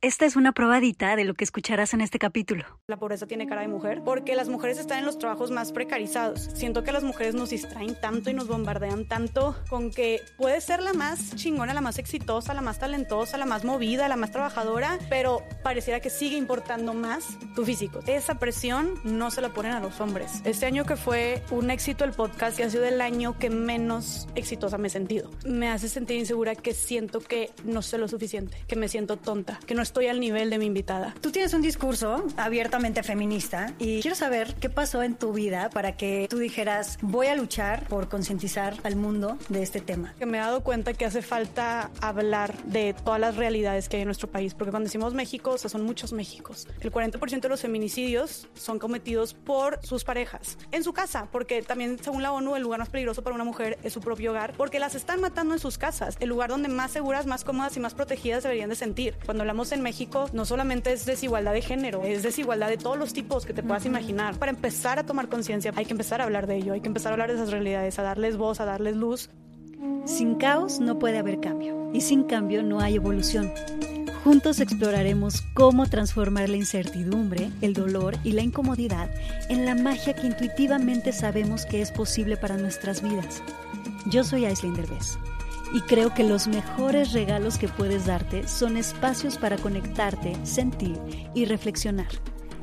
Esta es una probadita de lo que escucharás en este capítulo. La pobreza tiene cara de mujer porque las mujeres están en los trabajos más precarizados. Siento que las mujeres nos distraen tanto y nos bombardean tanto con que puedes ser la más chingona, la más exitosa, la más talentosa, la más movida, la más trabajadora, pero pareciera que sigue importando más tu físico. Esa presión no se la ponen a los hombres. Este año que fue un éxito el podcast y ha sido el año que menos exitosa me he sentido. Me hace sentir insegura que siento que no sé lo suficiente, que me siento tonta, que no estoy al nivel de mi invitada. Tú tienes un discurso abiertamente feminista y quiero saber qué pasó en tu vida para que tú dijeras, voy a luchar por concientizar al mundo de este tema. Que me he dado cuenta que hace falta hablar de todas las realidades que hay en nuestro país, porque cuando decimos México, o sea, son muchos Méxicos. El 40% de los feminicidios son cometidos por sus parejas, en su casa, porque también según la ONU el lugar más peligroso para una mujer es su propio hogar, porque las están matando en sus casas, el lugar donde más seguras, más cómodas y más protegidas deberían de sentir. Cuando hablamos en México no solamente es desigualdad de género, es desigualdad de todos los tipos que te puedas imaginar. Para empezar a tomar conciencia hay que empezar a hablar de ello, hay que empezar a hablar de esas realidades, a darles voz, a darles luz. Sin caos no puede haber cambio y sin cambio no hay evolución. Juntos exploraremos cómo transformar la incertidumbre, el dolor y la incomodidad en la magia que intuitivamente sabemos que es posible para nuestras vidas. Yo soy Aislinn Derbez y creo que los mejores regalos que puedes darte son espacios para conectarte, sentir y reflexionar.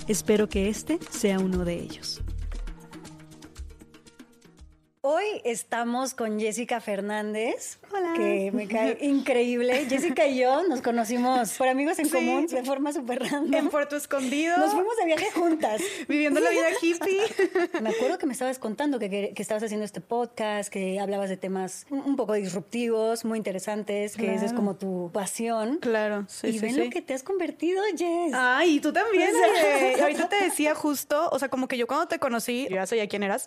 Espero que este sea uno de ellos. Hoy estamos con Jessica Fernández, Hola. que me cae increíble. Jessica y yo nos conocimos por amigos en Sí. común de forma súper random. En Puerto Escondido, Nos fuimos de viaje juntas. viviendo la vida hippie. Me acuerdo que me estabas contando que, que- que estabas haciendo este podcast, que hablabas de temas un, poco disruptivos, muy interesantes, que esa es Claro. como tu pasión. Claro, sí, y sí, ven sí. lo que te has convertido, Jess. Ay, y tú también. Ahorita te decía justo, o sea, como que yo cuando te conocí, yo ya sabía quién eras,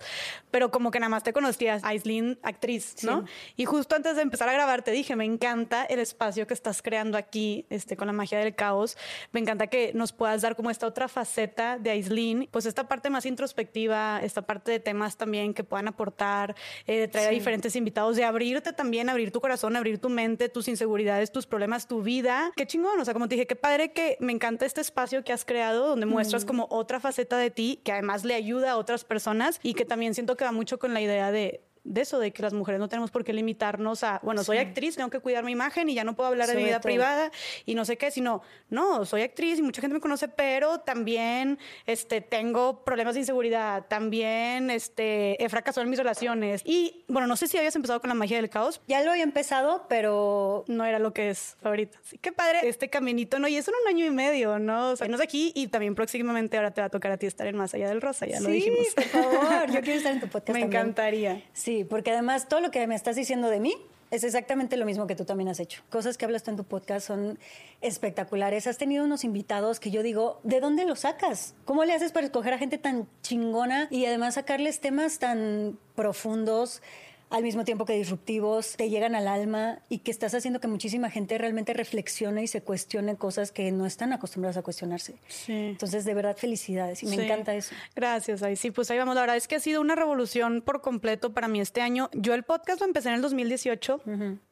pero como que nada más te conocías, Aislinn, actriz, ¿no? Y justo antes de empezar a grabar te dije, me encanta el espacio que estás creando aquí, este, con la magia del caos. Me encanta que nos puedas dar como esta otra faceta de Aislinn, pues esta parte más introspectiva, esta parte de temas también que puedan aportar, eh, de traer a diferentes invitados, de abrirte también, abrir tu corazón, abrir tu mente, tus inseguridades, tus problemas, tu vida. Qué chingón, o sea, como te dije, qué padre que me encanta este espacio que has creado donde muestras como otra faceta de ti que además le ayuda a otras personas y que también siento que va mucho con la idea de de eso, de que las mujeres no tenemos por qué limitarnos a, bueno, soy actriz, tengo que cuidar mi imagen y ya no puedo hablar de mi vida todo. privada y no sé qué, sino, no, soy actriz y mucha gente me conoce, pero también este, tengo problemas de inseguridad, también este, he fracasado en mis relaciones. Y bueno, no sé si habías empezado con la magia del caos, Ya lo había empezado, pero no era lo que es ahorita. Sí, qué padre este caminito, ¿no? Y eso en un año y medio, ¿no? O sea, nos aquí y también próximamente ahora te va a tocar a ti estar en Más Allá del Rosa, ya lo sí, dijimos. por favor, yo quiero estar en tu podcast Me también. encantaría. Sí, porque además todo lo que me estás diciendo de mí es exactamente lo mismo que tú también has hecho. Cosas que hablas tú en tu podcast son espectaculares. Has tenido unos invitados que yo digo, ¿de dónde los sacas? ¿Cómo le haces para escoger a gente tan chingona y además sacarles temas tan profundos? Al mismo tiempo que disruptivos, te llegan al alma y que estás haciendo que muchísima gente realmente reflexione y se cuestione cosas que no están acostumbradas a cuestionarse. Sí. Entonces, de verdad, felicidades y me Sí. encanta eso. Gracias, ahí sí, pues ahí vamos. La verdad es que ha sido una revolución por completo para mí este año. Yo el podcast lo empecé en el 2018.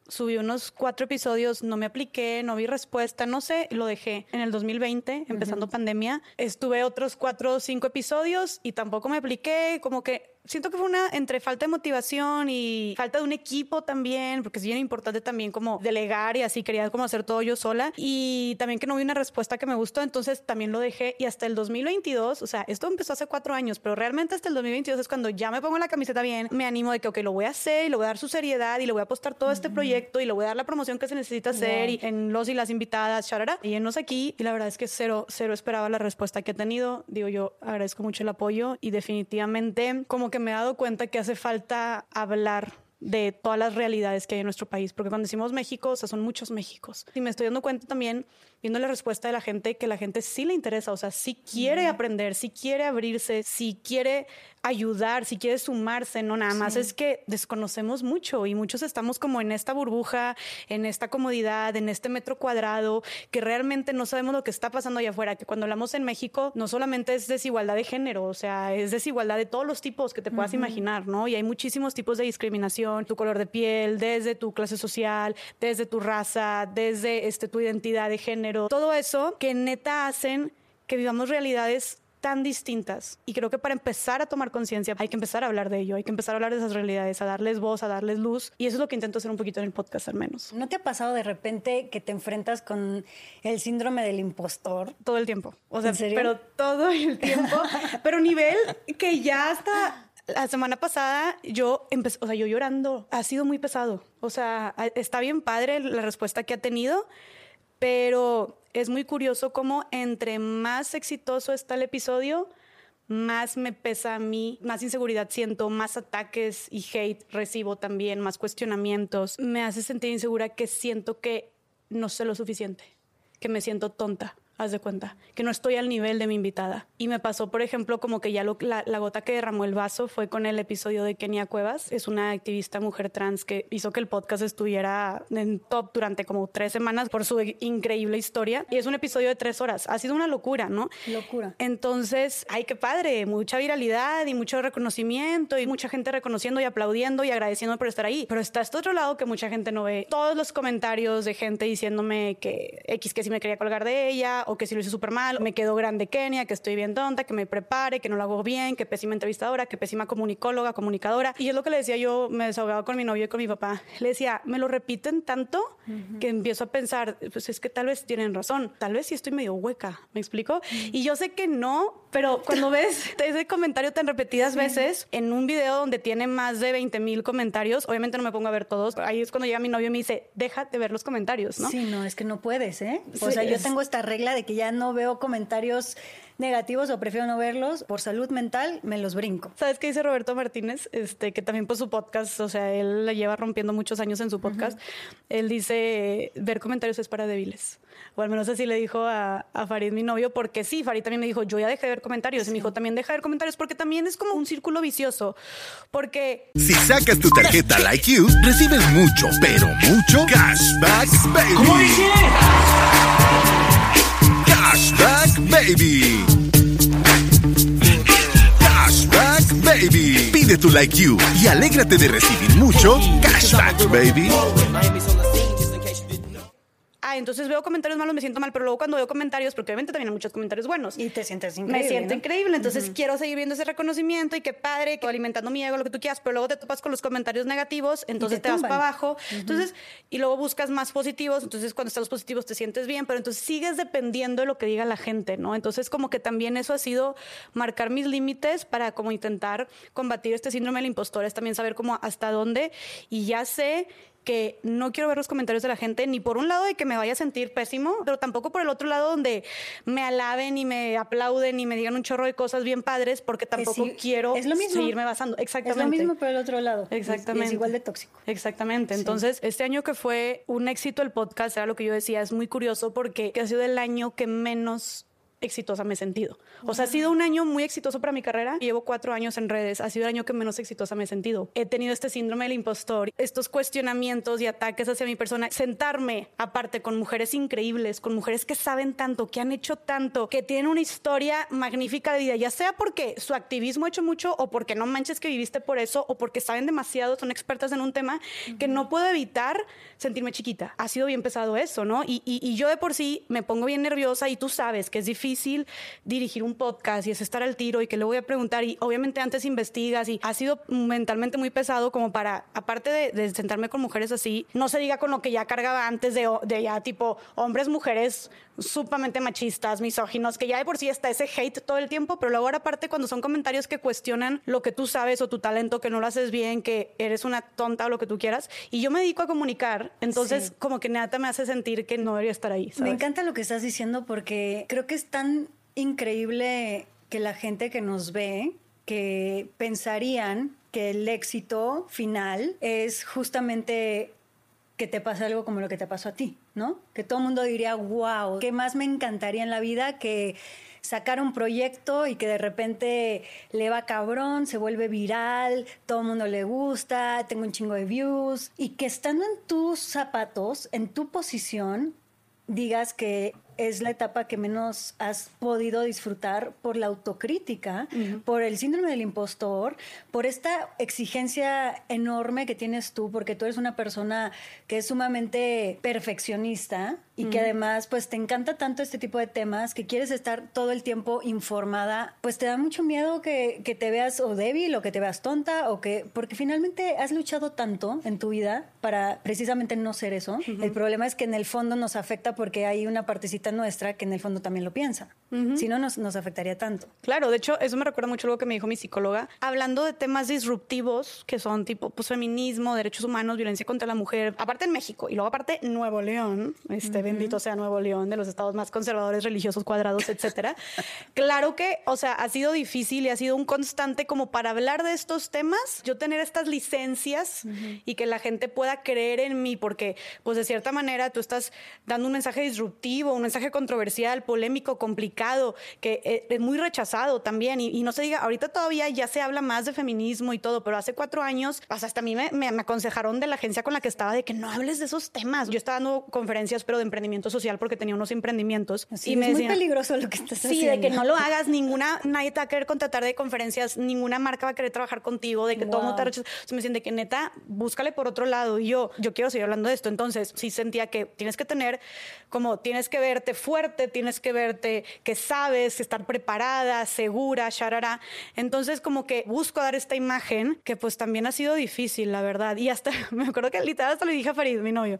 Subí unos cuatro episodios, no me apliqué, no vi respuesta, no sé, lo dejé en el 2020, empezando pandemia. Estuve otros cuatro o cinco episodios y tampoco me apliqué, como que siento que fue una entre falta de motivación y falta de un equipo también, porque es bien importante también como delegar y así quería como hacer todo yo sola. Y también que no vi una respuesta que me gustó, entonces también lo dejé. Y hasta el 2022, o sea, esto empezó hace cuatro años, pero realmente hasta el 2022 es cuando ya me pongo la camiseta bien, me animo de que, ok, lo voy a hacer y le voy a dar su seriedad y le voy a apostar todo este proyecto y le voy a dar la promoción que se necesita hacer y en los y las invitadas, charara, y enos aquí y la verdad es que cero, cero esperaba la respuesta que he tenido, digo yo agradezco mucho el apoyo y definitivamente como que me he dado cuenta que hace falta hablar de todas las realidades que hay en nuestro país, porque cuando decimos México, o sea, son muchos Méxicos. Y me estoy dando cuenta también, viendo la respuesta de la gente, que la gente sí le interesa, o sea, sí quiere aprender, sí quiere abrirse, sí quiere ayudar, si quiere sumarse, no nada más es que desconocemos mucho y muchos estamos como en esta burbuja, en esta comodidad, en este metro cuadrado, que realmente no sabemos lo que está pasando allá afuera, que cuando hablamos en México no solamente es desigualdad de género, o sea, es desigualdad de todos los tipos que te puedas imaginar, ¿no? Y hay muchísimos tipos de discriminación, tu color de piel, desde tu clase social, desde tu raza, desde este, tu identidad de género género, todo eso que neta hacen que vivamos realidades tan distintas. Y creo que para empezar a tomar conciencia hay que empezar a hablar de ello, hay que empezar a hablar de esas realidades, a darles voz, a darles luz. Y eso es lo que intento hacer un poquito en el podcast al menos. ¿No te ha pasado de repente que te enfrentas con el síndrome del impostor? Todo el tiempo. O sea, pero todo el tiempo. pero nivel que ya hasta la semana pasada yo empecé, o sea, yo llorando, ha sido muy pesado. O sea, está bien padre la respuesta que ha tenido, pero es muy curioso cómo entre más exitoso está el episodio, más me pesa a mí, más inseguridad siento, más ataques y hate recibo también, más cuestionamientos. Me hace sentir insegura que siento que no sé lo suficiente, que me siento tonta haz de cuenta, que no estoy al nivel de mi invitada. Y me pasó, por ejemplo, como que ya la, gota que derramó el vaso fue con el episodio de Kenia Cuevas. Es una activista mujer trans que hizo que el podcast estuviera en top durante como tres semanas por su increíble historia. Y es un episodio de tres horas. Ha sido una locura, ¿no? Locura. Entonces, ay, qué padre, mucha viralidad y mucho reconocimiento y mucha gente reconociendo y aplaudiendo y agradeciendo por estar ahí. Pero está este otro lado que mucha gente no ve. Todos los comentarios de gente diciéndome que X que sí me quería colgar de ella o que si lo hice súper mal, me quedó grande Kenia, que estoy bien tonta, que me prepare, que no lo hago bien, que pésima entrevistadora, que pésima comunicóloga, comunicadora. Y es lo que le decía yo, me desahogaba con mi novio y con mi papá. Le decía, me lo repiten tanto que empiezo a pensar, pues es que tal vez tienen razón, tal vez sí estoy medio hueca, ¿me explico? Y yo sé que no, pero cuando ves ese comentario tan repetidas veces en un video donde tiene más de 20 mil comentarios, obviamente no me pongo a ver todos. Ahí es cuando llega mi novio y me dice, deja de ver los comentarios, ¿no? Sí, no, es que no puedes, ¿eh? O sea, yo tengo esta regla de que ya no veo comentarios negativos o prefiero no verlos. Por salud mental, me los brinco. ¿Sabes qué dice Roberto Martínez? Este, que también por su podcast, o sea, él le lleva rompiendo muchos años en su podcast. Él dice, ver comentarios es para débiles. O al menos así le dijo a, Farid, mi novio, porque sí, Farid también me dijo, yo ya dejé de ver comentarios. Y me dijo, también deja de ver comentarios, porque también es como un círculo vicioso. Porque... Si sacas tu tarjeta Like You, recibes mucho, pero mucho cashback, baby. ¿Cómo dice? Cashback Baby. Cashback Baby. Pide tu Like You y alégrate de recibir mucho Cashback Baby ah, entonces veo comentarios malos, me siento mal, pero luego cuando veo comentarios, porque obviamente también hay muchos comentarios buenos. Y te sientes increíble. Me siento increíble, entonces quiero seguir viendo ese reconocimiento y qué padre, que alimentando mi ego, lo que tú quieras, pero luego te topas con los comentarios negativos, entonces te, vas para abajo, entonces, y luego buscas más positivos, entonces cuando están los positivos te sientes bien, pero entonces sigues dependiendo de lo que diga la gente, ¿no? Entonces como que también eso ha sido marcar mis límites para como intentar combatir este síndrome del impostor, es también saber cómo hasta dónde, y ya sé que no quiero ver los comentarios de la gente, ni por un lado de que me vaya a sentir pésimo, pero tampoco por el otro lado donde me alaben y me aplauden y me digan un chorro de cosas bien padres, porque tampoco quiero seguirme basando. Exactamente. Es lo mismo por el otro lado. Exactamente. Es, igual de tóxico. Exactamente. Entonces, este año que fue un éxito el podcast, era lo que yo decía, es muy curioso porque ha sido el año que menos exitosa me he sentido. O sea, ha sido un año muy exitoso para mi carrera. Llevo cuatro años en redes. Ha sido el año que menos exitosa me he sentido. He tenido este síndrome del impostor, estos cuestionamientos y ataques hacia mi persona. Sentarme aparte con mujeres increíbles, con mujeres que saben tanto, que han hecho tanto, que tienen una historia magnífica de vida, ya sea porque su activismo ha hecho mucho o porque no manches que viviste por eso o porque saben demasiado, son expertas en un tema que no puedo evitar sentirme chiquita. Ha sido bien pesado eso, ¿no? Y, y yo de por sí me pongo bien nerviosa y tú sabes que es difícil difícil dirigir un podcast y es estar al tiro y que le voy a preguntar y obviamente antes investigas y ha sido mentalmente muy pesado como para, aparte de, sentarme con mujeres así, no se diga con lo que ya cargaba antes de, de ya tipo hombres, mujeres sumamente machistas, misóginos, que ya de por sí está ese hate todo el tiempo, pero luego ahora aparte cuando son comentarios que cuestionan lo que tú sabes o tu talento, que no lo haces bien, que eres una tonta o lo que tú quieras, y yo me dedico a comunicar, entonces como que nada me hace sentir que no debería estar ahí. Me encanta lo que estás diciendo porque creo que es tan increíble que la gente que nos ve, que pensarían que el éxito final es justamente que te pase algo como lo que te pasó a ti, ¿no? Que todo el mundo diría, wow, ¿qué más me encantaría en la vida que sacar un proyecto y que de repente le va cabrón, se vuelve viral, todo el mundo le gusta, tengo un chingo de views y que estando en tus zapatos, en tu posición, digas que es la etapa que menos has podido disfrutar por la autocrítica, por el síndrome del impostor, por esta exigencia enorme que tienes tú, porque tú eres una persona que es sumamente perfeccionista y que además pues te encanta tanto este tipo de temas que quieres estar todo el tiempo informada, pues te da mucho miedo que, que te veas o débil o que te veas tonta o que, porque finalmente has luchado tanto en tu vida para precisamente no ser eso. El problema es que en el fondo nos afecta porque hay una partecita nuestra que en el fondo también lo piensa. Si no, nos, nos afectaría tanto. Claro, de hecho, eso me recuerda mucho algo que me dijo mi psicóloga, hablando de temas disruptivos que son tipo pues, feminismo, derechos humanos, violencia contra la mujer, aparte en México y luego aparte Nuevo León, este bendito sea Nuevo León, de los estados más conservadores, religiosos, cuadrados, etcétera. claro que, o sea, ha sido difícil y ha sido un constante como para hablar de estos temas, yo tener estas licencias y que la gente pueda creer en mí, porque pues de cierta manera tú estás dando un mensaje disruptivo, un mensaje controversial, polémico, complicado, que eh, es muy rechazado también. Y, y no se diga, ahorita todavía ya se habla más de feminismo y todo, pero hace cuatro años, sea, hasta a mí me, me- me aconsejaron de la agencia con la que estaba de que no hables de esos temas. Yo estaba dando conferencias, pero de emprendimiento social, porque tenía unos emprendimientos. Así y es me muy decían, peligroso lo que estás Sí, haciendo. de que no lo hagas, ninguna, nadie te va a querer contratar de conferencias, ninguna marca va a querer trabajar contigo, de que todo el mundo te Wow. rechaza. Me dicen de que neta, búscale por otro lado. Y yo, yo quiero seguir hablando de esto. Entonces, sí sentía que tienes que tener, como tienes que verte fuerte, tienes que verte que sabes, estar preparada, segura, sharara. Entonces, como que busco dar esta imagen que pues también ha sido difícil, la verdad. Y hasta, me acuerdo que literal hasta le dije a Farid, mi novio,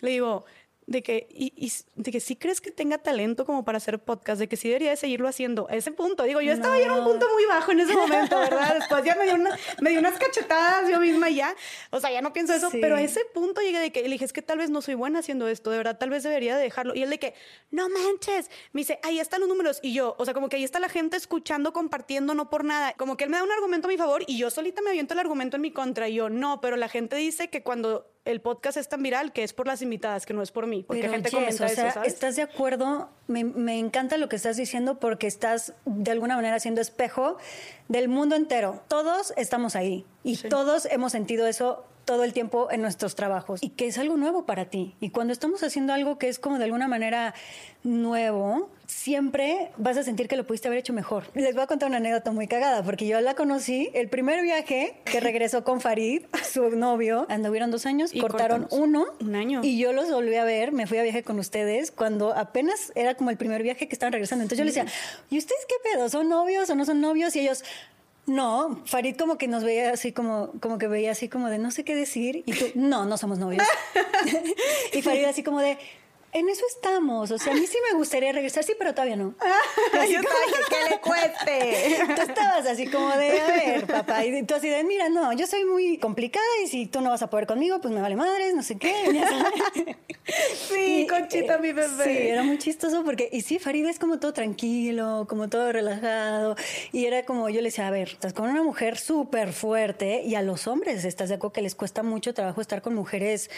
le digo, de que, y, y de que sí crees que tenga talento como para hacer podcast, de que sí debería de seguirlo haciendo. A ese punto, digo, yo estaba ya en un punto muy bajo en ese momento, ¿verdad? Después ya me dio, una- me dio unas cachetadas yo misma y ya. O sea, ya no pienso eso, Sí. pero a ese punto llegué de que le dije, es que tal vez no soy buena haciendo esto, de verdad, tal vez debería de dejarlo. Y él de que, no manches, me dice, ahí están los números. Y yo, o sea, como que ahí está la gente escuchando, compartiendo, no por nada. Como que él me da un argumento a mi favor y yo solita me aviento el argumento en mi contra. Y yo, no, pero la gente dice que cuando el podcast es tan viral, que es por las invitadas, que no es por mí. Porque Pero, gente Jess, comenta o sea, eso, ¿sabes? ¿estás de acuerdo? Me, me encanta lo que estás diciendo porque estás de alguna manera haciendo espejo del mundo entero. Todos estamos ahí y todos hemos sentido eso todo el tiempo en nuestros trabajos y que es algo nuevo para ti. Y cuando estamos haciendo algo que es como de alguna manera nuevo, siempre vas a sentir que lo pudiste haber hecho mejor. Les voy a contar una anécdota muy cagada porque yo la conocí el primer viaje que regresó con Farid, su novio, anduvieron dos años, Y cortaron cortamos. uno Un año. y yo los volví a ver, me fui a viaje con ustedes cuando apenas era como el primer viaje que estaban regresando. Entonces yo les decía, ¿y ustedes qué pedo? ¿Son novios o no son novios? Y ellos, no, Farid como que nos veía así como, como que veía así como de no sé qué decir. Y tú, no, no somos novios. y Farid así como de, en eso estamos. O sea, a mí sí me gustaría regresar, sí, pero todavía no. Yo como- que, ¿qué le cueste? Tú estabas así como de, a ver, papá. Y tú así de, mira, no, yo soy muy complicada y si tú no vas a poder conmigo, pues me vale madres, no sé qué. Sí, Y, Conchita, eh, mi bebé. Sí, era muy chistoso porque, y sí, Farid es como todo tranquilo, como todo relajado. Y era como, yo le decía, a ver, estás con una mujer súper fuerte y a los hombres, ¿estás de acuerdo que les cuesta mucho trabajo estar con mujeres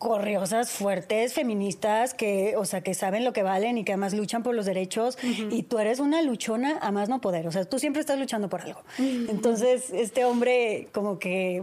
corriosas, fuertes, feministas, que, o sea, que saben lo que valen y que además luchan por los derechos? Y tú eres una luchona a más no poder. O sea, tú siempre estás luchando por algo. Entonces, este hombre como que...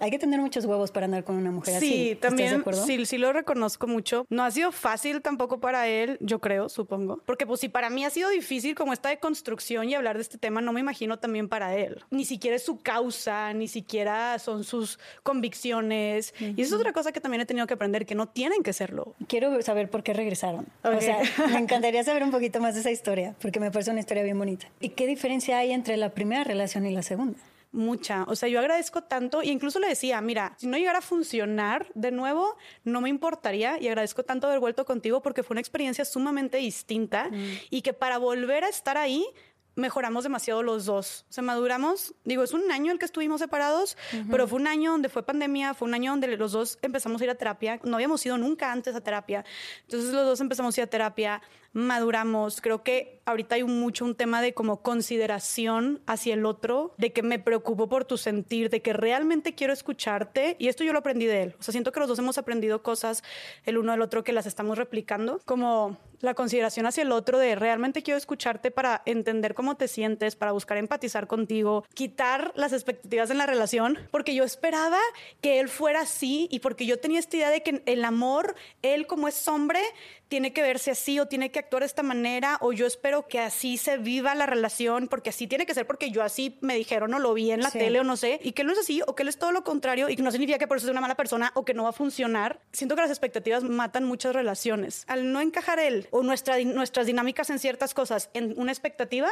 Hay que tener muchos huevos para andar con una mujer así. Sí, ¿Estás de también acuerdo? sí, sí lo reconozco mucho. No ha sido fácil tampoco para él, yo creo, supongo. Porque pues si para mí ha sido difícil como esta de construcción y hablar de este tema, no me imagino también para él. Ni siquiera es su causa, ni siquiera son sus convicciones. Y eso es otra cosa que también he tenido que aprender, que no tienen que serlo. Quiero saber por qué regresaron. Ok. O sea, me encantaría saber un poquito más de esa historia, porque me parece una historia bien bonita. ¿Y qué diferencia hay entre la primera relación y la segunda? Mucha. O sea, yo agradezco tanto y incluso le decía, mira, si no llegara a funcionar de nuevo, no me importaría y agradezco tanto haber vuelto contigo porque fue una experiencia sumamente distinta y que para volver a estar ahí mejoramos demasiado los dos. O sea, maduramos, digo, es un año el que estuvimos separados, pero fue un año donde fue pandemia, fue un año donde los dos empezamos a ir a terapia, no habíamos ido nunca antes a terapia, entonces los dos empezamos a ir a terapia, maduramos. Creo que ahorita hay mucho un tema de como consideración hacia el otro, de que me preocupo por tu sentir, de que realmente quiero escucharte. Y esto yo lo aprendí de él. O sea, siento que los dos hemos aprendido cosas el uno del otro que las estamos replicando. Como la consideración hacia el otro de realmente quiero escucharte para entender cómo te sientes, para buscar empatizar contigo, quitar las expectativas en la relación, porque yo esperaba que él fuera así y porque yo tenía esta idea de que el amor, él como es hombre, tiene que verse así o tiene que actuar de esta manera o yo espero que así se viva la relación porque así tiene que ser porque yo así me dijeron o lo vi en la tele o no sé y que él no es así o que él es todo lo contrario y que no significa que por eso es una mala persona o que no va a funcionar. Siento que las expectativas matan muchas relaciones. Al no encajar él o nuestra, nuestras dinámicas en ciertas cosas en una expectativa,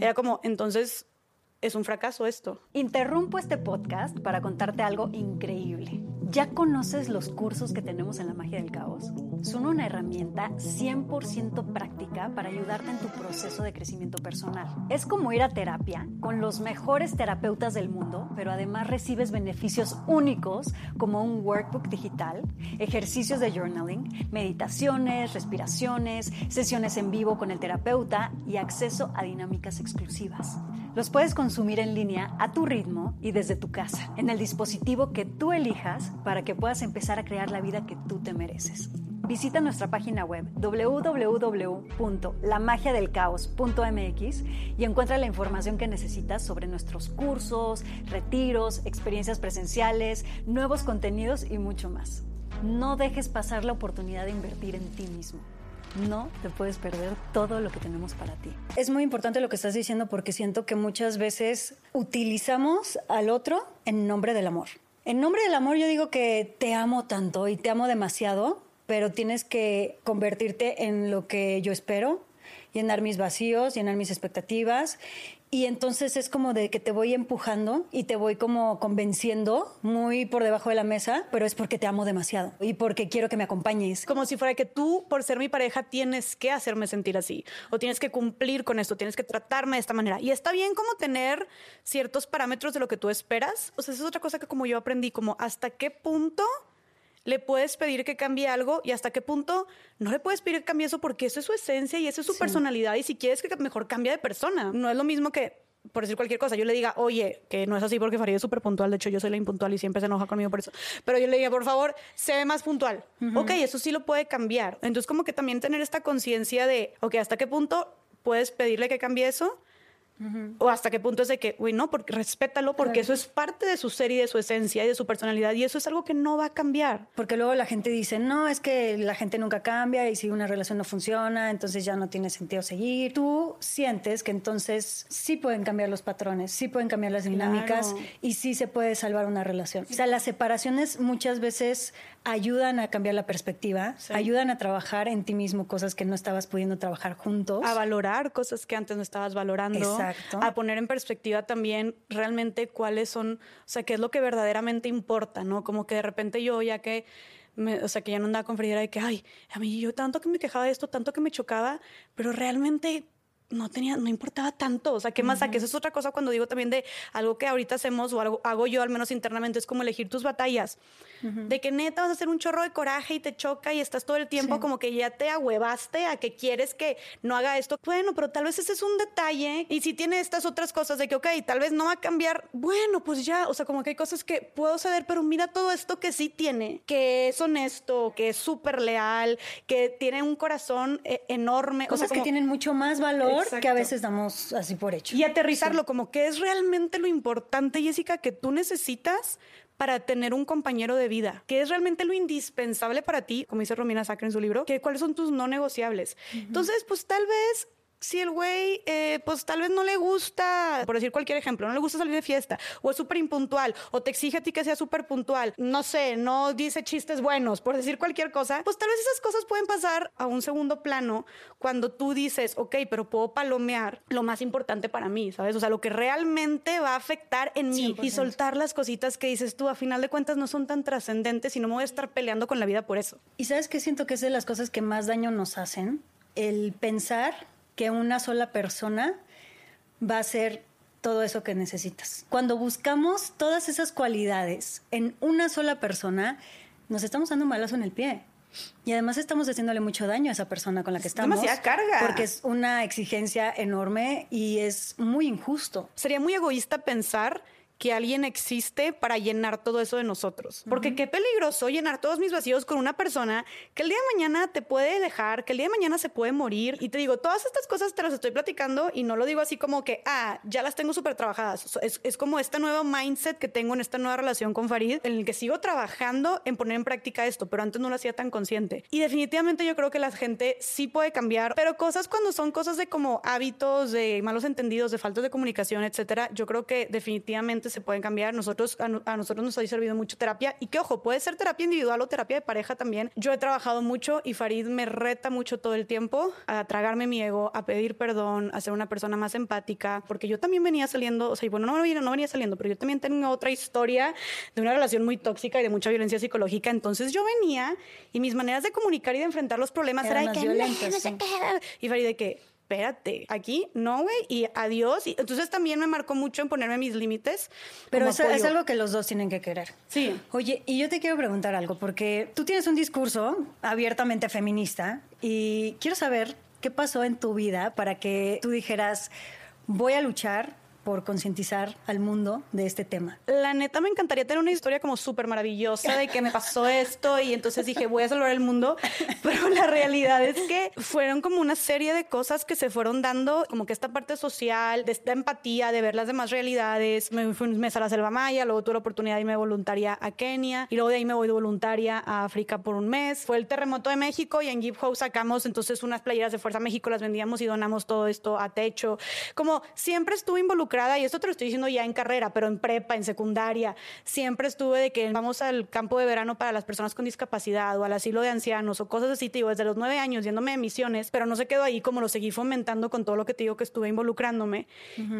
era como entonces es un fracaso esto. Interrumpo este podcast para contarte algo increíble. ¿Ya conoces los cursos que tenemos en la magia del caos? Son una herramienta 100% práctica para ayudarte en tu proceso de crecimiento personal. Es como ir a terapia con los mejores terapeutas del mundo, pero además recibes beneficios únicos como un workbook digital, ejercicios de journaling, meditaciones, respiraciones, sesiones en vivo con el terapeuta y acceso a dinámicas exclusivas. Los puedes consumir en línea a tu ritmo y desde tu casa, en el dispositivo que tú elijas para que puedas empezar a crear la vida que tú te mereces. Visita nuestra página web www.lamagiadelcaos.mx y encuentra la información que necesitas sobre nuestros cursos, retiros, experiencias presenciales, nuevos contenidos y mucho más. No dejes pasar la oportunidad de invertir en ti mismo no te puedes perder todo lo que tenemos para ti. Es muy importante lo que estás diciendo porque siento que muchas veces utilizamos al otro en nombre del amor. En nombre del amor yo digo que te amo tanto y te amo demasiado, pero tienes que convertirte en lo que yo espero, llenar mis vacíos, llenar mis expectativas y entonces es como de que te voy empujando y te voy como convenciendo muy por debajo de la mesa, pero es porque te amo demasiado y porque quiero que me acompañes. Como si fuera que tú, por ser mi pareja, tienes que hacerme sentir así o tienes que cumplir con esto, tienes que tratarme de esta manera. Y está bien como tener ciertos parámetros de lo que tú esperas. O sea, esa es otra cosa que como yo aprendí, como hasta qué punto le puedes pedir que cambie algo y hasta qué punto no le puedes pedir que cambie eso porque eso es su esencia y eso es su personalidad y si quieres que mejor cambie de persona. No es lo mismo que por decir cualquier cosa, yo le diga, oye, que no es así porque Farid es súper puntual, de hecho yo soy la impuntual y siempre se enoja conmigo por eso, pero yo le diga, por favor, sé más puntual. Ok, eso sí lo puede cambiar. Entonces como que también tener esta conciencia de, ok, ¿hasta qué punto puedes pedirle que cambie eso? O hasta qué punto es de que, güey, no, porque respétalo, porque eso es parte de su ser y de su esencia y de su personalidad, y eso es algo que no va a cambiar. Porque luego la gente dice, no, es que la gente nunca cambia y si una relación no funciona, entonces ya no tiene sentido seguir. Tú sientes que entonces sí pueden cambiar los patrones, sí pueden cambiar las dinámicas y sí se puede salvar una relación. O sea, las separaciones muchas veces ayudan a cambiar la perspectiva, ayudan a trabajar en ti mismo cosas que no estabas pudiendo trabajar juntos. A valorar cosas que antes no estabas valorando. Exacto a poner en perspectiva también realmente cuáles son, o sea, qué es lo que verdaderamente importa, ¿no? Como que de repente yo ya que... o sea, que ya no andaba con Frida de que, ay, a mí yo tanto que me quejaba de esto, tanto que me chocaba, pero realmente no tenía, no importaba tanto. O sea, ¿qué más? Que eso es otra cosa cuando digo también de algo que ahorita hacemos o algo hago yo al menos internamente, es como elegir tus batallas. De que neta vas a hacer un chorro de coraje y te choca y estás todo el tiempo como que ya te ahuevaste a que quieres que no haga esto. Bueno, pero tal vez ese es un detalle. Y si tiene estas otras cosas de que, ok, tal vez no va a cambiar, bueno, pues ya. O sea, como que hay cosas que puedo ceder, pero mira todo esto que sí tiene, que es honesto, que es súper leal, que tiene un corazón eh, enorme. Cosas o sea, que tienen mucho más valor que a veces damos así por hecho. Y aterrizarlo como que es realmente lo importante, Jessica, que tú necesitas para tener un compañero de vida, que es realmente lo indispensable para ti, como dice Romina Sacre en su libro, que cuáles son tus no negociables. Entonces, pues tal vez si el güey, eh, pues tal vez no le gusta, por decir cualquier ejemplo, no le gusta salir de fiesta, o es súper impuntual, o te exige a ti que sea súper puntual, no sé, no dice chistes buenos, por decir cualquier cosa, pues tal vez esas cosas pueden pasar a un segundo plano cuando tú dices, ok, pero puedo palomear lo más importante para mí, ¿sabes? O sea, lo que realmente va a afectar en mí y soltar las cositas que dices tú, a final de cuentas no son tan trascendentes y no me voy a estar peleando con la vida por eso. ¿Y sabes qué siento que es de las cosas que más daño nos hacen? El pensar que una sola persona va a ser todo eso que necesitas. Cuando buscamos todas esas cualidades en una sola persona, nos estamos dando un balazo en el pie. Y además estamos haciéndole mucho daño a esa persona con la que estamos. Demasiada carga. Porque es una exigencia enorme y es muy injusto. Sería muy egoísta pensar que alguien existe para llenar todo eso de nosotros. Porque qué peligroso llenar todos mis vacíos con una persona que el día de mañana te puede dejar, que el día de mañana se puede morir. Y te digo, todas estas cosas te las estoy platicando y no lo digo así como que, ah, ya las tengo súper trabajadas. Es, es, como este nuevo mindset que tengo en esta nueva relación con Farid, en el que sigo trabajando en poner en práctica esto, pero antes no lo hacía tan consciente. Y definitivamente yo creo que la gente sí puede cambiar, pero cosas cuando son cosas de como hábitos, de malos entendidos, de faltas de comunicación, etcétera, yo creo que definitivamente se pueden cambiar. Nosotros, a, nosotros nos ha servido mucho terapia y que, ojo, puede ser terapia individual o terapia de pareja también. Yo he trabajado mucho y Farid me reta mucho todo el tiempo a tragarme mi ego, a pedir perdón, a ser una persona más empática, porque yo también venía saliendo, o sea, bueno, no venía, no venía saliendo, pero yo también tengo otra historia de una relación muy tóxica y de mucha violencia psicológica. Entonces yo venía y mis maneras de comunicar y de enfrentar los problemas Eran era más que violentas, no sé sí. qué. Y Farid de que espérate, aquí no, güey, y adiós. Y entonces también me marcó mucho en ponerme mis límites. Pero eso es algo que los dos tienen que querer. Sí. Oye, y yo te quiero preguntar algo, porque tú tienes un discurso abiertamente feminista y quiero saber qué pasó en tu vida para que tú dijeras, voy a luchar por concientizar al mundo de este tema. La neta me encantaría tener una historia como súper maravillosa de que me pasó esto y entonces dije voy a salvar el mundo, pero la realidad es que fueron como una serie de cosas que se fueron dando, como que esta parte social, de esta empatía, de ver las demás realidades. Me fui un mes a la selva maya, luego tuve la oportunidad de irme voluntaria a Kenia y luego de ahí me voy de voluntaria a África por un mes. Fue el terremoto de México y en Give Hope sacamos entonces unas playeras de Fuerza México, las vendíamos y donamos todo esto a techo. Como siempre estuve involucrada y esto te lo estoy diciendo ya en carrera, pero en prepa, en secundaria, siempre estuve de que vamos al campo de verano para las personas con discapacidad o al asilo de ancianos o cosas así, te digo, desde los nueve años yéndome de misiones, pero no se quedó ahí como lo seguí fomentando con todo lo que te digo que estuve involucrándome.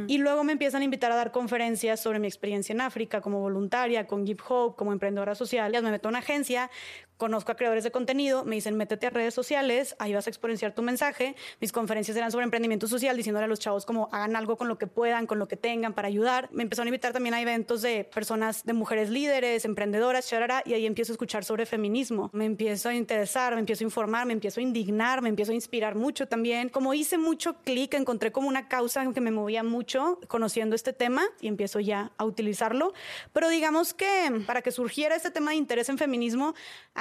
Y luego me empiezan a invitar a dar conferencias sobre mi experiencia en África como voluntaria, con Give Hope, como emprendedora social. Me meto a una agencia, conozco a creadores de contenido, me dicen métete a redes sociales, ahí vas a exponenciar tu mensaje. Mis conferencias eran sobre emprendimiento social, diciéndole a los chavos como hagan algo con lo que puedan, con lo que tengan para ayudar. Me empezaron a invitar también a eventos de personas, de mujeres líderes, emprendedoras, charara, y ahí empiezo a escuchar sobre feminismo. Me empiezo a interesar, me empiezo a informar, me empiezo a indignar, me empiezo a inspirar mucho también. Como hice mucho clic, encontré como una causa que me movía mucho conociendo este tema y empiezo ya a utilizarlo. Pero digamos que para que surgiera este tema de interés en feminismo,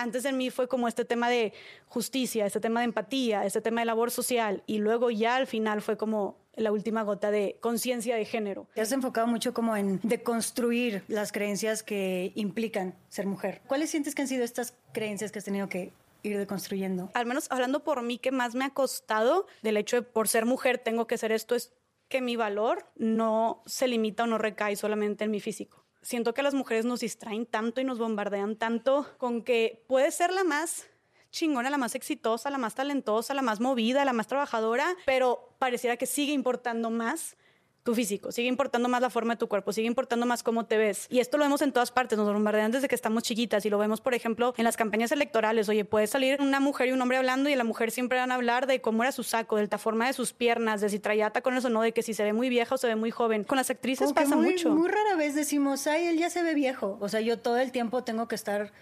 antes de mí fue como este tema de justicia, este tema de empatía, este tema de labor social y luego ya al final fue como la última gota de conciencia de género. Te has enfocado mucho como en deconstruir las creencias que implican ser mujer. ¿Cuáles sientes que han sido estas creencias que has tenido que ir deconstruyendo? Al menos hablando por mí, que más me ha costado del hecho de por ser mujer tengo que ser esto es que mi valor no se limita o no recae solamente en mi físico. Siento que las mujeres nos distraen tanto y nos bombardean tanto con que puede ser la más chingona, la más exitosa, la más talentosa, la más movida, la más trabajadora, pero pareciera que sigue importando más tu físico, sigue importando más la forma de tu cuerpo, sigue importando más cómo te ves. Y esto lo vemos en todas partes, nos bombardean desde que estamos chiquitas y lo vemos, por ejemplo, en las campañas electorales. Oye, puede salir una mujer y un hombre hablando y la mujer siempre van a hablar de cómo era su saco, de la forma de sus piernas, de si traía tacones o no, de que si se ve muy vieja o se ve muy joven. Con las actrices Como pasa muy, mucho. Muy rara vez decimos, ay, él ya se ve viejo. O sea, yo todo el tiempo tengo que estar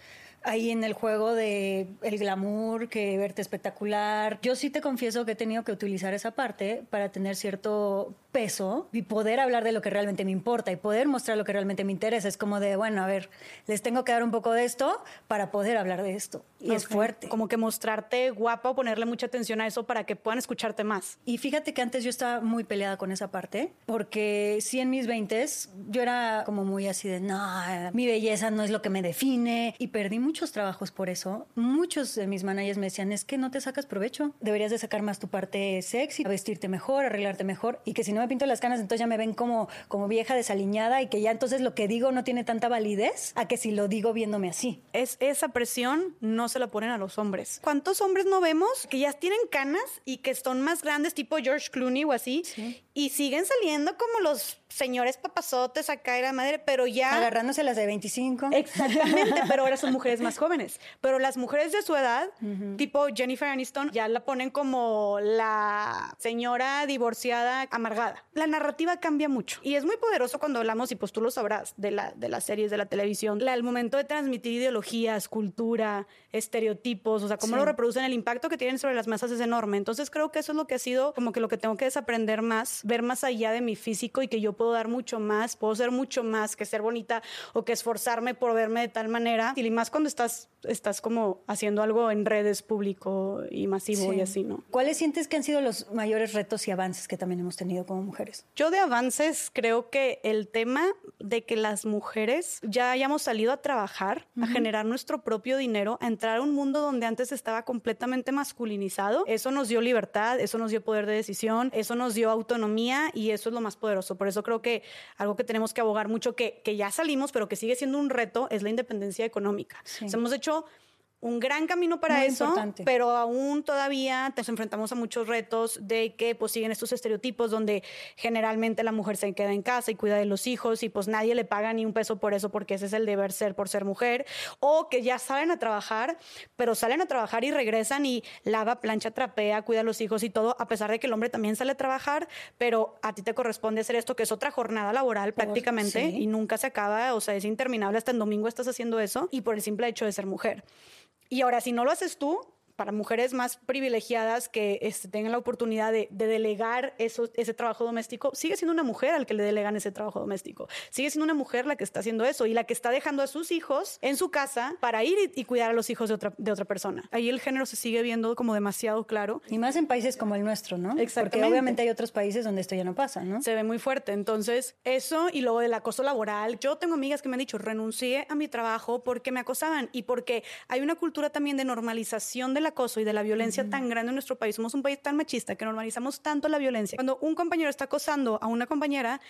ahí en el juego de el glamour, que verte espectacular. Yo sí te confieso que he tenido que utilizar esa parte para tener cierto peso y poder hablar de lo que realmente me importa y poder mostrar lo que realmente me interesa. Es como de, bueno, a ver, les tengo que dar un poco de esto para poder hablar de esto. Y es Ok. fuerte. Como que mostrarte guapa o ponerle mucha atención a eso para que puedan escucharte más. Y fíjate que antes yo estaba muy peleada con esa parte, porque sí en mis 20 yo era como muy así de, no, mi belleza no es lo que me define, y perdí muchos trabajos por eso. Muchos de mis managers me decían, es que no te sacas provecho, deberías de sacar más tu parte sexy, a vestirte mejor, arreglarte mejor, y que si no me pinto las canas, entonces ya me ven como, como vieja desaliñada, y que ya entonces lo que digo no tiene tanta validez a que si lo digo viéndome así. es esa presión no se la ponen a los hombres. ¿Cuántos hombres no vemos que ya tienen canas y que son más grandes, tipo George Clooney o así, y siguen saliendo como los señores papazotes acá era madre, pero ya... Agarrándose las de 25. Exactamente, pero ahora son mujeres más jóvenes. Pero las mujeres de su edad, tipo Jennifer Aniston, ya la ponen como la señora divorciada amargada. La narrativa cambia mucho y es muy poderoso cuando hablamos, y pues tú lo sabrás, de, la, de las series, de la televisión, la, el momento de transmitir ideologías, cultura, estereotipos, o sea, cómo lo reproducen, el impacto que tienen sobre las masas es enorme. Entonces creo que eso es lo que ha sido como que lo que tengo que desaprender más, ver más allá de mi físico y que yo puedo dar mucho más, puedo ser mucho más que ser bonita o que esforzarme por verme de tal manera. Y más cuando estás, estás como haciendo algo en redes público y masivo y así, ¿no? ¿Cuáles sientes que han sido los mayores retos y avances que también hemos tenido como mujeres? Yo de avances creo que el tema de que las mujeres ya hayamos salido a trabajar, a generar nuestro propio dinero, a entrar a un mundo donde antes estaba completamente masculinizado, eso nos dio libertad, eso nos dio poder de decisión, eso nos dio autonomía y eso es lo más poderoso. Por eso creo que algo que tenemos que abogar mucho, que, que ya salimos, pero que sigue siendo un reto, es la independencia económica. hemos hecho un gran camino para eso, pero aún todavía nos enfrentamos a muchos retos de que pues siguen estos estereotipos donde generalmente la mujer se queda en casa y cuida de los hijos y pues nadie le paga ni un peso por eso porque ese es el deber ser por ser mujer o que ya salen a trabajar, pero salen a trabajar y regresan y lava, plancha, trapea, cuida a los hijos y todo, a pesar de que el hombre también sale a trabajar, pero a ti te corresponde hacer esto que es otra jornada laboral prácticamente y nunca se acaba, o sea, es interminable, hasta el domingo estás haciendo eso y por el simple hecho de ser mujer. Y ahora, si no lo haces tú, para mujeres más privilegiadas que este, tengan la oportunidad de, delegar eso, ese trabajo doméstico, sigue siendo una mujer al que le delegan ese trabajo doméstico. Sigue siendo una mujer la que está haciendo eso y la que está dejando a sus hijos en su casa para ir y, cuidar a los hijos de otra, de otra persona. Ahí el género se sigue viendo como demasiado claro. Y más en países como el nuestro, ¿no? Exactamente. Porque obviamente hay otros países donde esto ya no pasa, ¿no? Se ve muy fuerte. Entonces, eso y luego del acoso laboral. Yo tengo amigas que me han dicho, renuncié a mi trabajo porque me acosaban y porque hay una cultura también de normalización de acoso y de la violencia tan grande en nuestro país. Somos un país tan machista que normalizamos tanto la violencia. Cuando un compañero está acosando a una compañera,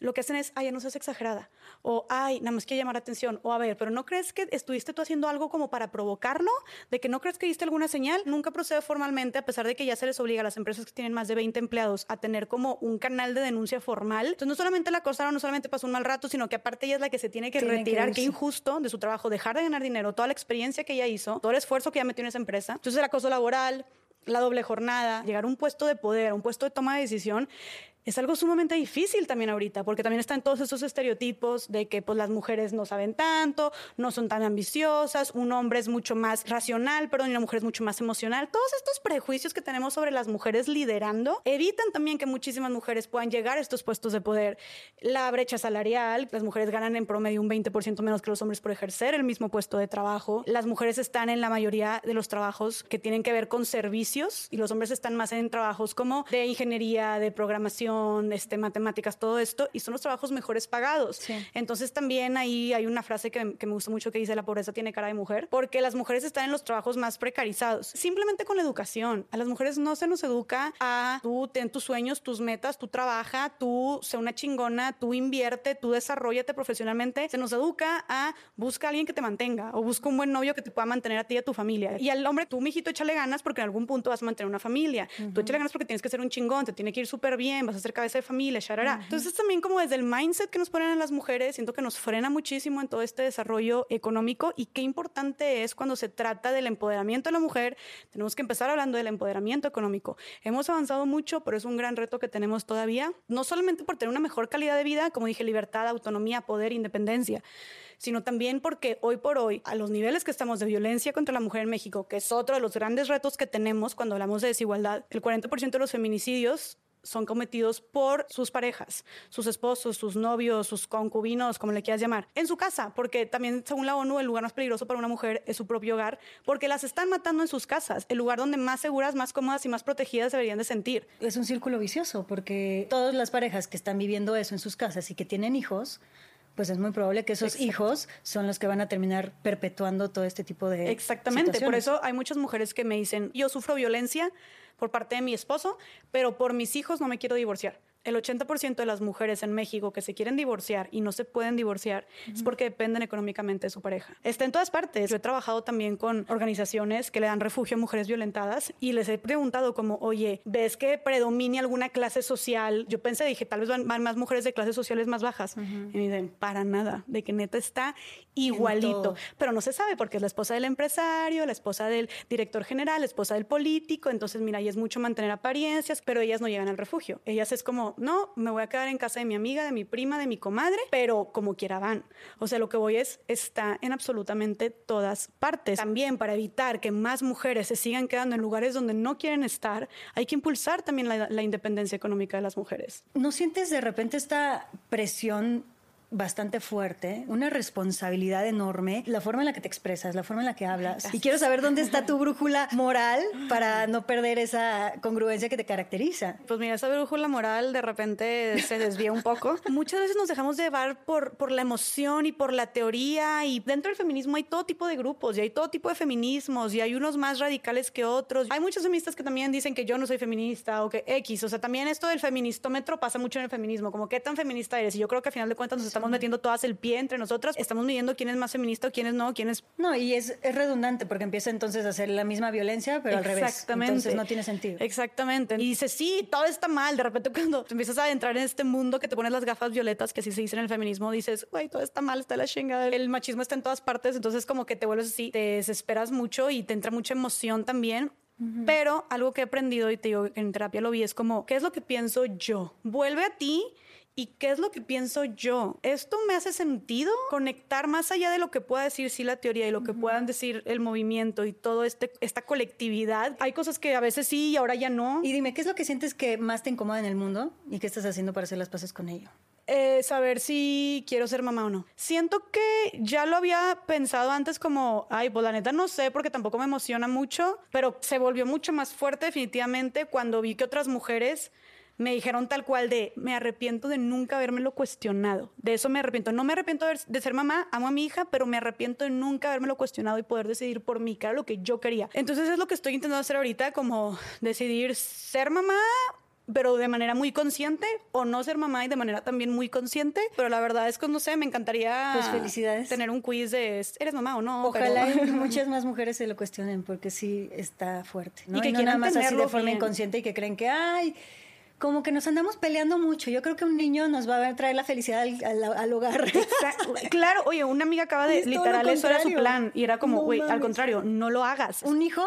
lo que hacen es, ay, no seas exagerada. O, ay, nada más quiere llamar la atención. O, a ver, pero ¿no crees que estuviste tú haciendo algo como para provocarlo? ¿De que no crees que diste alguna señal? Nunca procede formalmente, a pesar de que ya se les obliga a las empresas que tienen más de 20 empleados a tener como un canal de denuncia formal. Entonces, no solamente la acosaron, no solamente pasó un mal rato, sino que aparte ella es la que se tiene que retirar. Qué injusto de su trabajo, dejar de ganar dinero, toda la experiencia que ella hizo, todo el esfuerzo que ella metió en esa empresa. Entonces, el acoso laboral, la doble jornada, llegar a un puesto de poder, a un puesto de toma de decisión, es algo sumamente difícil también ahorita, porque también están todos esos estereotipos de que pues, las mujeres no saben tanto, no son tan ambiciosas, un hombre es mucho más racional, perdón, y una mujer es mucho más emocional. Todos estos prejuicios que tenemos sobre las mujeres liderando evitan también que muchísimas mujeres puedan llegar a estos puestos de poder. La brecha salarial, las mujeres ganan en promedio un 20% menos que los hombres por ejercer el mismo puesto de trabajo. Las mujeres están en la mayoría de los trabajos que tienen que ver con servicios y los hombres están más en trabajos como de ingeniería, de programación este, matemáticas, todo esto, y son los trabajos mejores pagados. Entonces también ahí hay una frase que, me gusta mucho que dice, la pobreza tiene cara de mujer, porque las mujeres están en los trabajos más precarizados. Simplemente con la educación. A las mujeres no se nos educa a tú ten tus sueños, tus metas, tú trabaja, tú sé una chingona, tú invierte, tú desarrollate profesionalmente. Se nos educa a busca a alguien que te mantenga o busca un buen novio que te pueda mantener a ti y a tu familia. Y al hombre, tú, mijito, échale ganas porque en algún punto vas a mantener una familia. Tú échale ganas porque tienes que ser un chingón, te tiene que ir súper bien, vas a ser cabeza de familia, sharara. Entonces también como desde el mindset que nos ponen a las mujeres, siento que nos frena muchísimo en todo este desarrollo económico y qué importante es cuando se trata del empoderamiento de la mujer, tenemos que empezar hablando del empoderamiento económico. Hemos avanzado mucho, pero es un gran reto que tenemos todavía, no solamente por tener una mejor calidad de vida, como dije, libertad, autonomía, poder, independencia, sino también porque hoy por hoy, a los niveles que estamos de violencia contra la mujer en México, que es otro de los grandes retos que tenemos cuando hablamos de desigualdad, el 40% de los feminicidios son cometidos por sus parejas, sus esposos, sus novios, sus concubinos, como le quieras llamar, en su casa, porque también según la ONU el lugar más peligroso para una mujer es su propio hogar, porque las están matando en sus casas, el lugar donde más seguras, más cómodas y más protegidas deberían de sentir. Es un círculo vicioso, porque todas las parejas que están viviendo eso en sus casas y que tienen hijos, pues es muy probable que esos hijos son los que van a terminar perpetuando todo este tipo de Exactamente, por eso hay muchas mujeres que me dicen, yo sufro violencia por parte de mi esposo, pero por mis hijos no me quiero divorciar. El 80% de las mujeres en México que se quieren divorciar y no se pueden divorciar es porque dependen económicamente de su pareja. Está en todas partes. Yo he trabajado también con organizaciones que le dan refugio a mujeres violentadas y les he preguntado como, oye, ¿ves que predomina alguna clase social? Yo pensé, dije, tal vez van, más mujeres de clases sociales más bajas. Y me dicen, para nada, de que neta está igualito. Pero no se sabe porque es la esposa del empresario, la esposa del director general, la esposa del político. Entonces, mira, y es mucho mantener apariencias, pero ellas no llegan al refugio. Ellas es como, no, me voy a quedar en casa de mi amiga, de mi prima, de mi comadre, pero como quiera van. O sea, lo que voy es, está en absolutamente todas partes. También para evitar que más mujeres se sigan quedando en lugares donde no quieren estar, hay que impulsar también la, la independencia económica de las mujeres. ¿No sientes de repente esta presión bastante fuerte, una responsabilidad enorme, la forma en la que te expresas, la forma en la que hablas. Y quiero saber dónde está tu brújula moral para no perder esa congruencia que te caracteriza. Pues mira, esa brújula moral de repente se desvía un poco. Muchas veces nos dejamos llevar por, por la emoción y por la teoría y dentro del feminismo hay todo tipo de grupos y hay todo tipo de feminismos y hay unos más radicales que otros. Hay muchos feministas que también dicen que yo no soy feminista o que X. O sea, también esto del feministómetro pasa mucho en el feminismo, como qué tan feminista eres. Y yo creo que al final de cuentas nos estamos estamos metiendo todas el pie entre nosotras, estamos midiendo quién es más feminista o quién es no, quién es... No, y es, es redundante porque empieza entonces a hacer la misma violencia, pero al revés. Exactamente. Entonces no tiene sentido. Exactamente. Y dice, sí, todo está mal. De repente cuando empiezas a entrar en este mundo que te pones las gafas violetas, que así se dice en el feminismo, dices, güey, todo está mal, está la chingada. El machismo está en todas partes, entonces como que te vuelves así, te desesperas mucho y te entra mucha emoción también. Pero algo que he aprendido y te digo, en terapia lo vi, es como, ¿qué es lo que pienso yo? Vuelve a ti ¿Y qué es lo que pienso yo? ¿Esto me hace sentido? Conectar más allá de lo que pueda decir sí la teoría y lo que puedan decir el movimiento y todo este, esta colectividad. Hay cosas que a veces sí y ahora ya no. Y dime, ¿qué es lo que sientes que más te incomoda en el mundo y qué estás haciendo para hacer las paces con ello? Eh, saber si quiero ser mamá o no. Siento que ya lo había pensado antes como, ay, pues la neta no sé porque tampoco me emociona mucho, pero se volvió mucho más fuerte definitivamente cuando vi que otras mujeres me dijeron tal cual de, me arrepiento de nunca habérmelo cuestionado. De eso me arrepiento. No me arrepiento de ser mamá, amo a mi hija, pero me arrepiento de nunca habérmelo cuestionado y poder decidir por mí, que era lo que yo quería. Entonces es lo que estoy intentando hacer ahorita, como decidir ser mamá pero de manera muy consciente o no ser mamá y de manera también muy consciente. Pero la verdad es que no sé, me encantaría pues felicidades. tener un quiz de ¿eres mamá o no? Ojalá muchas más mujeres se lo cuestionen porque sí está fuerte. ¿no? Y que no nada más así de forma inconsciente y que creen que, ay, como que nos andamos peleando mucho. Yo creo que un niño nos va a traer la felicidad al, hogar. claro, oye, una amiga acaba de, literal, eso era su plan. Y era como, güey, al contrario, no lo hagas. Un hijo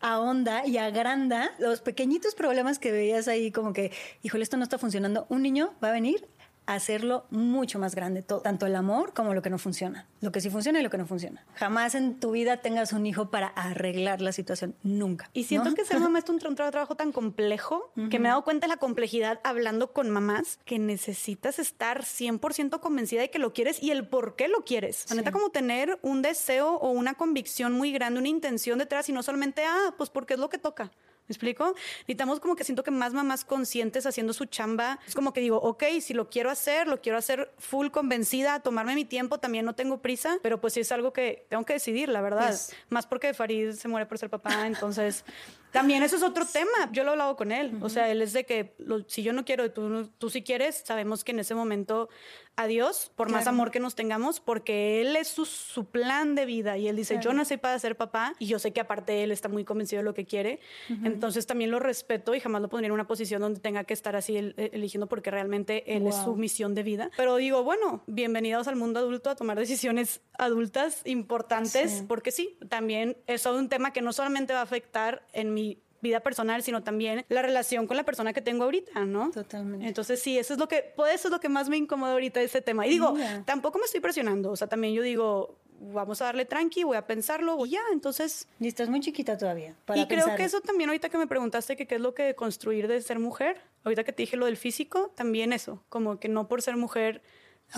ahonda y agranda los pequeñitos problemas que veías ahí, como que, híjole, esto no está funcionando. Un niño va a venir hacerlo mucho más grande, todo, tanto el amor como lo que no funciona, lo que sí funciona y lo que no funciona. Jamás en tu vida tengas un hijo para arreglar la situación, nunca. Y siento que ser mamá es un, trabajo tan complejo que me he dado cuenta de la complejidad hablando con mamás que necesitas estar 100% convencida de que lo quieres y el por qué lo quieres. La neta como tener un deseo o una convicción muy grande, una intención detrás y no solamente, ah, pues porque es lo que toca. ¿Me explico? Necesitamos como que siento que más mamás conscientes haciendo su chamba. Es como que digo, ok, si lo quiero hacer, lo quiero hacer full convencida, tomarme mi tiempo, también no tengo prisa, pero pues sí es algo que tengo que decidir, la verdad. Pues más porque Farid se muere por ser papá, entonces también eso es otro tema. Yo lo he hablado con él. O sea, él es de que si yo no quiero, tú, tú sí quieres, sabemos que en ese momento a Dios, por más amor que nos tengamos, porque Él es su, plan de vida. Y Él dice, yo nací para ser papá y yo sé que aparte Él está muy convencido de lo que quiere, entonces también lo respeto y jamás lo pondría en una posición donde tenga que estar así e, eligiendo porque realmente Él es su misión de vida. Pero digo, bueno, bienvenidos al mundo adulto a tomar decisiones adultas importantes, porque sí, también es un tema que no solamente va a afectar en mi vida personal, sino también la relación con la persona que tengo ahorita, ¿no? Totalmente. Entonces, sí, eso es lo que, pues eso es lo que más me incomoda ahorita de este tema. Y digo, tampoco me estoy presionando, o sea, también yo digo, vamos a darle tranqui, voy a pensarlo y ya, entonces... Y estás muy chiquita todavía. y creo que eso también ahorita que me preguntaste que qué es lo que construir de ser mujer, ahorita que te dije lo del físico, también eso, como que no por ser mujer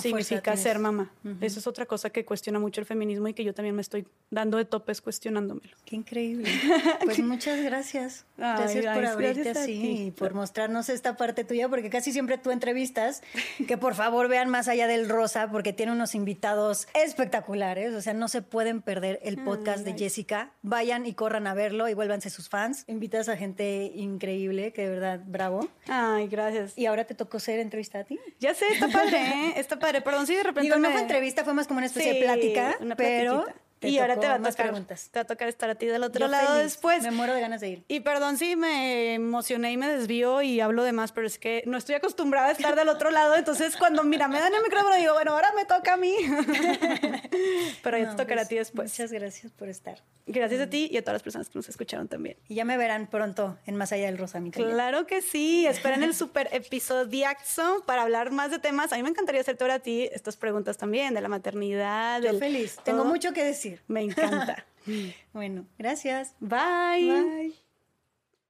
significa ser mamá. Eso es otra cosa que cuestiona mucho el feminismo y que yo también me estoy dando de topes cuestionándomelo. Qué increíble. Pues muchas gracias. gracias por abrirte así y por mostrarnos esta parte tuya, porque casi siempre tú entrevistas, que por favor vean más allá del rosa, porque tiene unos invitados espectaculares. O sea, no se pueden perder el podcast de Jessica. Vayan y corran a verlo y vuélvanse sus fans. Invitas a gente increíble, que de verdad, bravo. Ay, gracias. Y ahora te tocó ser entrevista a ti. Ya sé, está padre, ¿eh? Está padre. Perdón, sí, de repente. Digo, no fue entrevista, fue más como una especie de plática, pero y ahora te va, a tocar, preguntas. te va a tocar estar a ti del otro lado después. Me muero de ganas de ir. Y perdón si me emocioné y me desvío y hablo de más, pero es que no estoy acostumbrada a estar del otro lado. Entonces, cuando mira, me dan el micrófono, digo, bueno, ahora me toca a mí. pero ya te tocará a ti pues, después. Muchas gracias por estar. Gracias a ti y a todas las personas que nos escucharon también. Y ya me verán pronto en Más Allá del Rosa, mi Claro que sí. Esperen el super episodiazo para hablar más de temas. A mí me encantaría hacerte ahora a ti estas preguntas también, de la maternidad. Yo feliz. Tengo mucho que decir. Me encanta. bueno, gracias. Bye. Bye.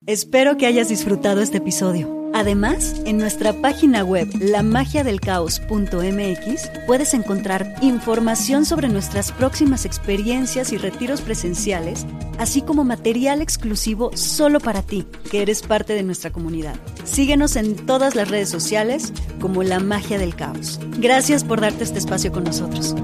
Espero que hayas disfrutado este episodio. Además, en nuestra página web lamagiadelcaos.mx puedes encontrar información sobre nuestras próximas experiencias y retiros presenciales, así como material exclusivo solo para ti, que eres parte de nuestra comunidad. Síguenos en todas las redes sociales como La Magia del Caos. Gracias por darte este espacio con nosotros.